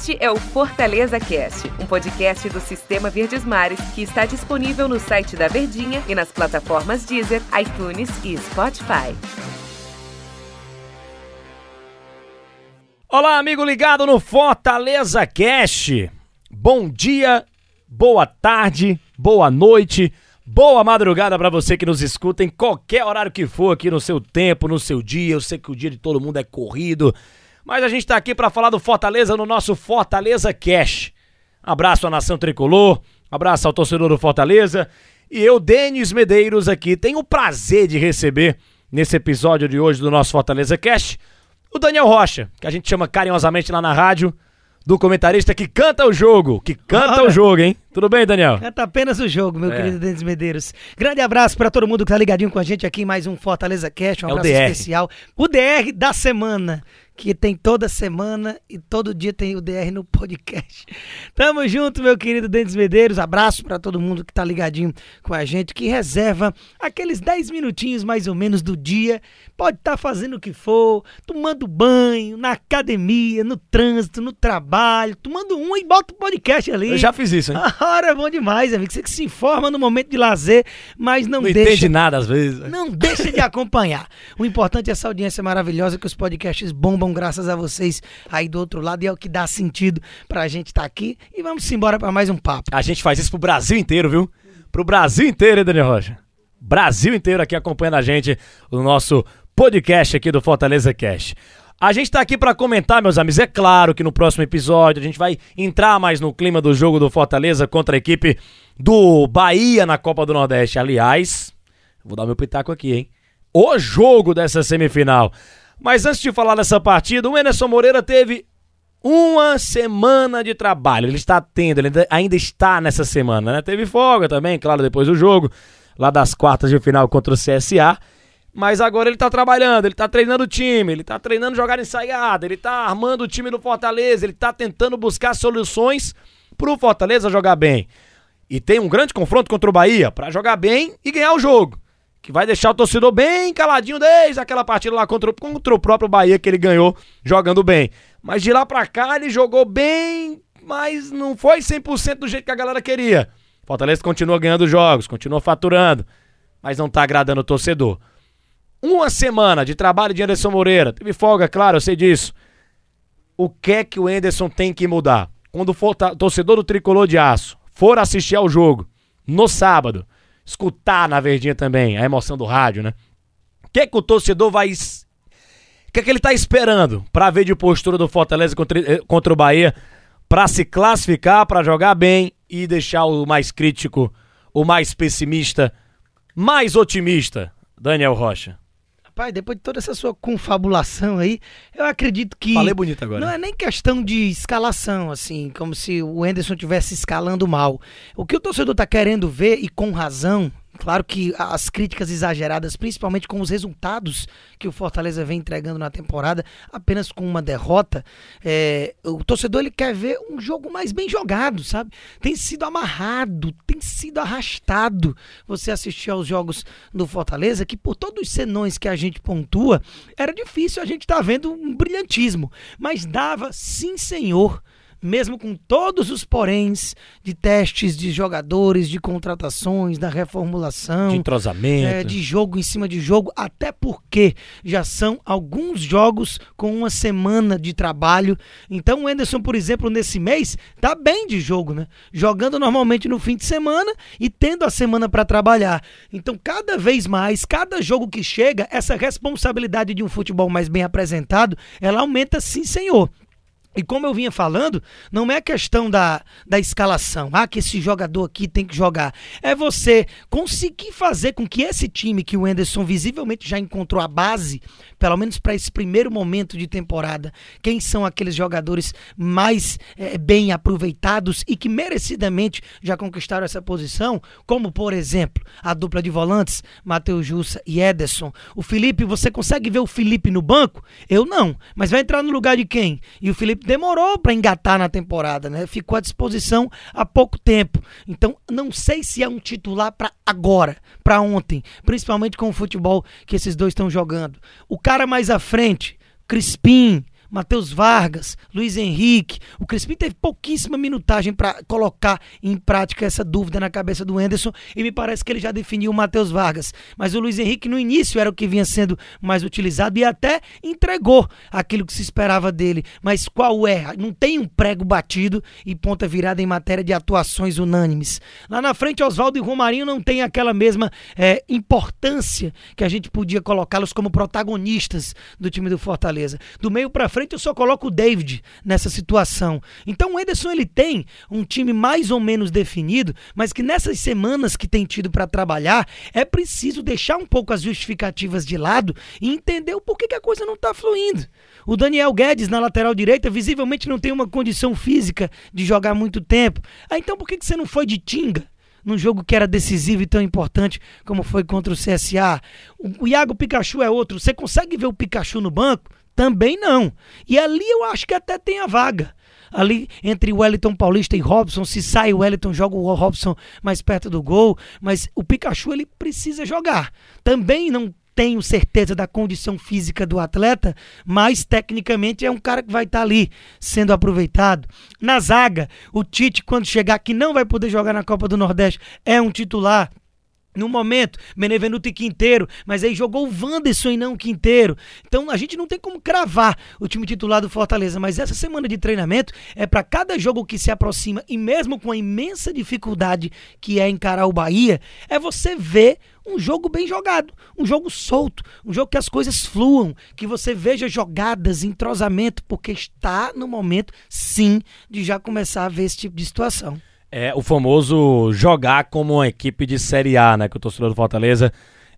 Este é o Fortaleza Cast, um podcast do Sistema Verdes Mares que está disponível no site da Verdinha e nas plataformas Deezer, iTunes e Spotify. Olá, amigo ligado no Fortaleza Cast. Bom dia, boa tarde, boa noite, boa madrugada para você que nos escuta em qualquer horário que for aqui no seu tempo, no seu dia. Eu sei que o dia de todo mundo é corrido. Mas a gente está aqui para falar do Fortaleza no nosso Fortaleza Cash. Abraço à nação tricolor, abraço ao torcedor do Fortaleza. E eu, Denis Medeiros, aqui tenho o prazer de receber nesse episódio de hoje do nosso Fortaleza Cash o Daniel Rocha, que a gente chama carinhosamente lá na rádio, do comentarista que canta o jogo, que canta o jogo, hein? Tudo bem, Daniel? Canta apenas o jogo, meu É. querido Denis Medeiros. Grande abraço para todo mundo que tá ligadinho com a gente aqui em mais um Fortaleza Cash, um É abraço especial. O DR da semana, que tem toda semana e todo dia tem o DR no podcast. Tamo junto, meu querido Denis Medeiros. Abraço para todo mundo que tá ligadinho com a gente, que reserva aqueles 10 minutinhos mais ou menos do dia. Pode estar fazendo o que for, tomando banho, na academia, no trânsito, no trabalho, tomando um e bota o podcast ali. Eu já fiz isso, hein? Hora é bom demais, amigo. Você que se informa no momento de lazer, mas não, Não deixa. entende nada às vezes. Não deixa de acompanhar. O importante é essa audiência maravilhosa que os podcasts bombam graças a vocês aí do outro lado e é o que dá sentido pra gente estar aqui. E vamos embora pra mais um papo. A gente faz isso pro Brasil inteiro, viu? Pro Brasil inteiro, hein, Daniel Rocha? Brasil inteiro aqui acompanhando a gente, o nosso podcast aqui do Fortaleza Cash. A gente tá aqui pra comentar, meus amigos. É claro que no próximo episódio a gente vai entrar mais no clima do jogo do Fortaleza contra a equipe do Bahia na Copa do Nordeste. Aliás, vou dar meu pitaco aqui, hein? O jogo dessa semifinal. Mas antes de falar dessa partida, o Enerson Moreira teve uma semana de trabalho. Ele está tendo, ele ainda- está nessa semana, né? Teve folga também, claro, depois do jogo, lá das quartas de final contra o CSA. Mas agora ele tá trabalhando, ele tá treinando o time, ele tá treinando jogar ensaiada, ele tá armando o time do Fortaleza, ele tá tentando buscar soluções pro Fortaleza jogar bem. E tem um grande confronto contra o Bahia pra jogar bem e ganhar o jogo. Que vai deixar o torcedor bem caladinho desde aquela partida lá contra, contra o próprio Bahia que ele ganhou jogando bem. Mas de lá pra cá ele jogou bem, mas não foi 100% do jeito que a galera queria. Fortaleza continua ganhando jogos, continua faturando, mas não tá agradando o torcedor. Uma semana de trabalho de Anderson Moreira. Teve folga, claro, eu sei disso. O que é que o Anderson tem que mudar? Quando o forta- torcedor do Tricolor de Aço for assistir ao jogo, no sábado, escutar na verdinha também, a emoção do rádio, né? O que é que o torcedor vai... O que é que ele tá esperando pra ver de postura do Fortaleza contra, eh, contra o Bahia pra se classificar, pra jogar bem e deixar o mais crítico, o mais pessimista, mais otimista, Daniel Rocha? Rapaz, depois de toda essa sua confabulação aí, eu acredito que. Falei bonito agora. Não é nem questão de escalação, assim, como se o Enderson estivesse escalando mal. O que o torcedor tá querendo ver, e com razão, claro que as críticas exageradas, principalmente com os resultados que o Fortaleza vem entregando na temporada, apenas com uma derrota, é, o torcedor ele quer ver um jogo mais bem jogado, sabe? Tem sido amarrado, tem sido arrastado você assistir aos jogos do Fortaleza, que por todos os senões que a gente pontua, era difícil a gente estar vendo um brilhantismo, mas dava, sim senhor, mesmo com todos os poréns de testes de jogadores, de contratações, da reformulação, De entrosamento. é, de jogo em cima de jogo, até porque já são alguns jogos com uma semana de trabalho. Então o Enderson, por exemplo, nesse mês, tá bem de jogo, né? Jogando normalmente no fim de semana e tendo a semana para trabalhar. Então, cada vez mais, cada jogo que chega, essa responsabilidade de um futebol mais bem apresentado, ela aumenta sim, senhor. E como eu vinha falando, não é questão da, da escalação, ah, que esse jogador aqui tem que jogar. É você conseguir fazer com que esse time que o Enderson visivelmente já encontrou a base, pelo menos para esse primeiro momento de temporada, quem são aqueles jogadores mais eh, bem aproveitados e que merecidamente já conquistaram essa posição, como por exemplo a dupla de volantes, Matheus Jussa e Ederson. O Felipe, você consegue ver o Felipe no banco? Eu não, mas vai entrar no lugar de quem? E o Felipe demorou para engatar na temporada, né? Ficou à disposição há pouco tempo. Então, não sei se é um titular para agora, para ontem, principalmente com o futebol que esses dois estão jogando. O cara mais à frente, Crispim, Matheus Vargas, Luiz Henrique. O Crispim teve pouquíssima minutagem para colocar em prática essa dúvida na cabeça do Enderson e me parece que ele já definiu o Matheus Vargas. Mas o Luiz Henrique no início era o que vinha sendo mais utilizado e até entregou aquilo que se esperava dele. Mas qual é? Não tem um prego batido e ponta virada em matéria de atuações unânimes. Lá na frente, Oswaldo e Romarinho não tem aquela mesma é, importância que a gente podia colocá-los como protagonistas do time do Fortaleza. Do meio para frente, eu só coloco o David nessa situação. Então, o Ederson ele tem um time mais ou menos definido, mas que nessas semanas que tem tido para trabalhar, é preciso deixar um pouco as justificativas de lado e entender o porquê que a coisa não está fluindo. O Daniel Guedes na lateral direita visivelmente não tem uma condição física de jogar muito tempo. Ah, então por que, que você não foi de Tinga? num jogo que era decisivo e tão importante como foi contra o CSA. O Iago Pikachu é outro. Você consegue ver o Pikachu no banco? Também não. E ali eu acho que até tem a vaga. Ali entre Wellington Paulista e Robson, se sai o Wellington, joga o Robson mais perto do gol, mas o Pikachu ele precisa jogar. Também não tenho certeza da condição física do atleta, mas tecnicamente é um cara que vai estar tá ali sendo aproveitado. Na zaga, o Tite, quando chegar aqui, não vai poder jogar na Copa do Nordeste, é um titular. No momento, Benevenuto e Quinteiro, mas aí jogou o Wanderson e não o Quinteiro. Então a gente não tem como cravar o time titular do Fortaleza, mas essa semana de treinamento é para cada jogo que se aproxima e mesmo com a imensa dificuldade que é encarar o Bahia, é você ver um jogo bem jogado, um jogo solto, um jogo que as coisas fluam, que você veja jogadas, entrosamento, porque está no momento, sim, de já começar a ver esse tipo de situação. É o famoso jogar como uma equipe de Série A, né? Que o torcedor do Fortaleza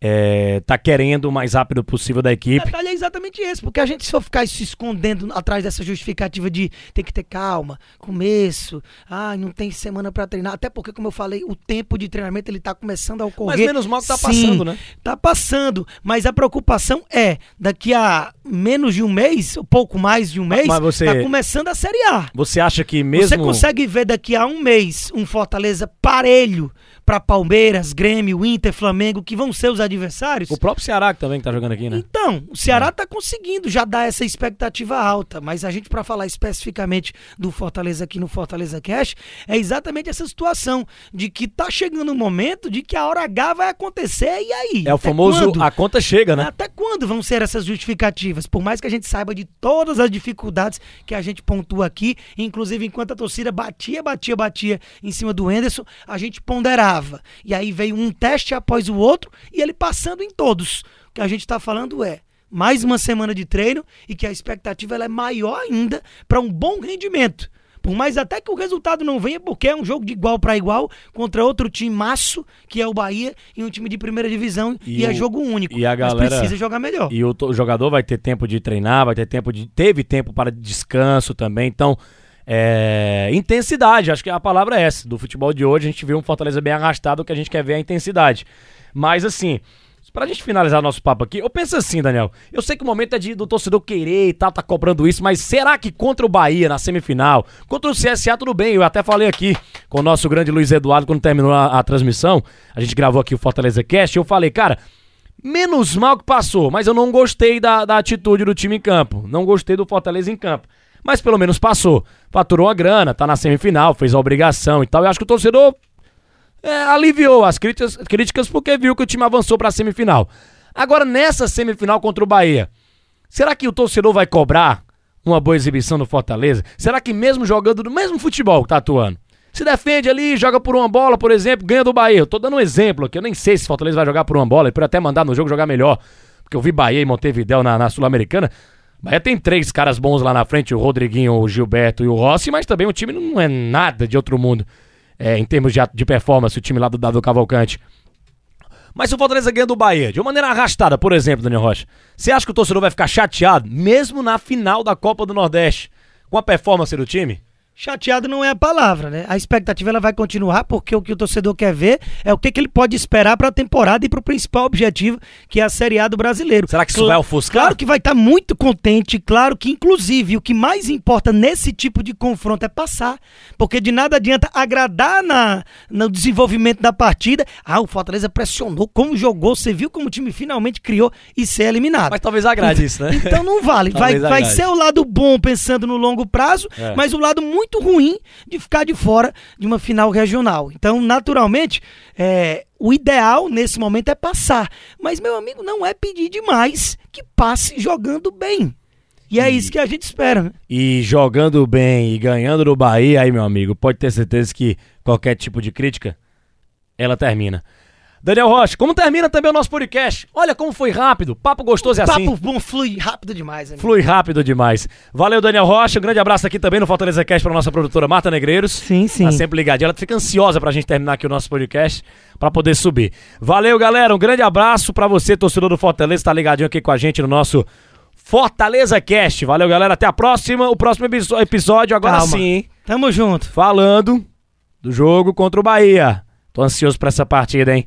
é, tá querendo o mais rápido possível da equipe. O detalhe é exatamente esse, porque a gente se for ficar se escondendo atrás dessa justificativa de ter que ter calma, começo, ah, não tem semana para treinar, até porque, como eu falei, o tempo de treinamento ele tá começando a ocorrer. Mas menos mal que tá Sim, passando, né? Tá passando, mas a preocupação é, daqui a menos de um mês, ou pouco mais de um mês, mas você, tá começando a Série A. Você acha que mesmo... Você consegue ver daqui a um mês um Fortaleza parelho para Palmeiras, Grêmio, Inter, Flamengo, que vão ser os adversários. O próprio Ceará que também tá jogando aqui, né? Então, o Ceará é. tá conseguindo já dar essa expectativa alta, mas a gente para falar especificamente do Fortaleza aqui no Fortaleza Cash, é exatamente essa situação de que tá chegando o um momento de que a hora H vai acontecer e aí? É o famoso quando? a conta chega, né? Até quando vão ser essas justificativas? Por mais que a gente saiba de todas as dificuldades que a gente pontua aqui, inclusive enquanto a torcida batia, batia, batia em cima do Enderson, a gente ponderava. E aí veio um teste após o outro e ele passando em todos. O que a gente está falando é mais uma semana de treino e que a expectativa é maior ainda para um bom rendimento. Por mais até que o resultado não venha, porque é um jogo de igual para igual contra outro time maço, que é o Bahia, e um time de primeira divisão, e, e é o, é jogo único. E a galera precisa jogar melhor. E o, o jogador vai ter tempo de treinar, vai ter tempo de. Teve tempo para descanso também. Então, é, intensidade, acho que a palavra é essa. Do futebol de hoje, a gente viu um Fortaleza bem arrastado, o que a gente quer ver é a intensidade. Mas assim, Pra gente finalizar nosso papo aqui, eu penso assim, Daniel. Eu sei que o momento é de, do torcedor querer e tal, tá cobrando isso, mas será que contra o Bahia na semifinal, contra o CSA, tudo bem? Eu até falei aqui com o nosso grande Luiz Eduardo quando terminou a, a transmissão. A gente gravou aqui o Fortaleza Cast. Eu falei, cara, menos mal que passou, mas eu não gostei da, da atitude do time em campo. Não gostei do Fortaleza em campo. Mas pelo menos passou. Faturou a grana, tá na semifinal, fez a obrigação e tal. Eu acho que o torcedor é, aliviou as críticas, críticas porque viu que o time avançou para a semifinal. Agora, nessa semifinal contra o Bahia, será que o torcedor vai cobrar uma boa exibição no Fortaleza? Será que mesmo jogando do mesmo futebol que tá atuando, se defende ali, joga por uma bola, por exemplo, ganha do Bahia. Eu tô dando um exemplo aqui, eu nem sei se Fortaleza vai jogar por uma bola, ele pode até mandar no jogo jogar melhor, porque eu vi Bahia e Montevideo na, na Sul-Americana. Bahia tem três caras bons lá na frente, o Rodriguinho, o Gilberto e o Rossi, mas também o time não é nada de outro mundo é, em termos de, de performance, o time lá do Dado Cavalcante. Mas se o Fortaleza ganha do Bahia, de uma maneira arrastada, por exemplo, Daniel Rocha, você acha que o torcedor vai ficar chateado, mesmo na final da Copa do Nordeste, com a performance do time? Chateado não é a palavra, né? A expectativa ela vai continuar porque o que o torcedor quer ver é o que, que ele pode esperar para a temporada e para o principal objetivo, que é a Série A do brasileiro. Será que isso vai ofuscar? Claro que vai estar tá muito contente, claro que inclusive o que mais importa nesse tipo de confronto é passar, porque de nada adianta agradar na, no desenvolvimento da partida. Ah, o Fortaleza pressionou, como jogou, você viu como o time finalmente criou e ser eliminado. Mas talvez agrade isso, né? Então não vale. vai, vai ser o lado bom pensando no longo prazo, é. mas o lado muito muito ruim de ficar de fora de uma final regional. Então, naturalmente, é, o ideal nesse momento é passar. Mas, meu amigo, não é pedir demais que passe jogando bem. E é isso que a gente espera. Né? E jogando bem e ganhando no Bahia, aí, meu amigo, pode ter certeza que qualquer tipo de crítica, ela termina. Daniel Rocha, como termina também o nosso podcast? Olha como foi rápido, papo gostoso é assim. Papo bom, flui rápido demais. Amigo. Flui rápido demais. Valeu, Daniel Rocha, um grande abraço aqui também no Fortaleza Cast para nossa produtora Marta Negreiros. Sim, sim. Tá sempre ligadinha, ela fica ansiosa pra gente terminar aqui o nosso podcast, para poder subir. Valeu, galera, um grande abraço para você, torcedor do Fortaleza, tá ligadinho aqui com a gente no nosso Fortaleza Cast. Valeu, galera, até a próxima, o próximo episódio agora Calma. sim, hein? Tamo junto. Falando do jogo contra o Bahia. Tô ansioso pra essa partida, hein?